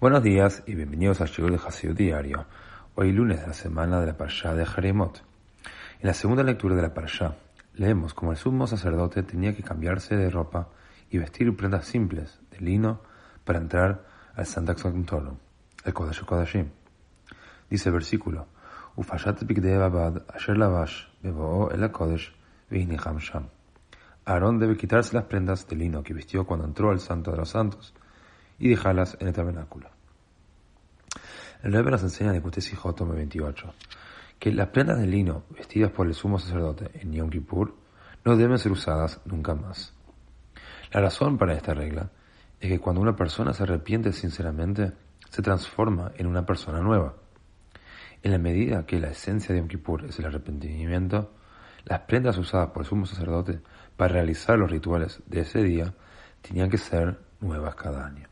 Buenos días y bienvenidos a Shigur de Hasidut Diario. Hoy lunes de la semana de la Parashá de Jeremot. En la segunda lectura de la Parashá, leemos cómo el sumo sacerdote tenía que cambiarse de ropa y vestir prendas simples de lino para entrar al Santa Sanctorum, el Kodesh Kodashim. Dice el versículo, Ufashat babad asher lavash bebo el Kodesh sham. Aarón debe quitarse las prendas de lino que vistió cuando entró al Santo de los Santos y dejarlas en el tabernáculo. El Rebbe nos enseña en Kutesi Tome 28 que las prendas de lino vestidas por el sumo sacerdote en Yom Kippur no deben ser usadas nunca más. La razón para esta regla es que cuando una persona se arrepiente sinceramente, se transforma en una persona nueva. En la medida que la esencia de Yom Kippur es el arrepentimiento, las prendas usadas por el sumo sacerdote para realizar los rituales de ese día tenían que ser nuevas cada año.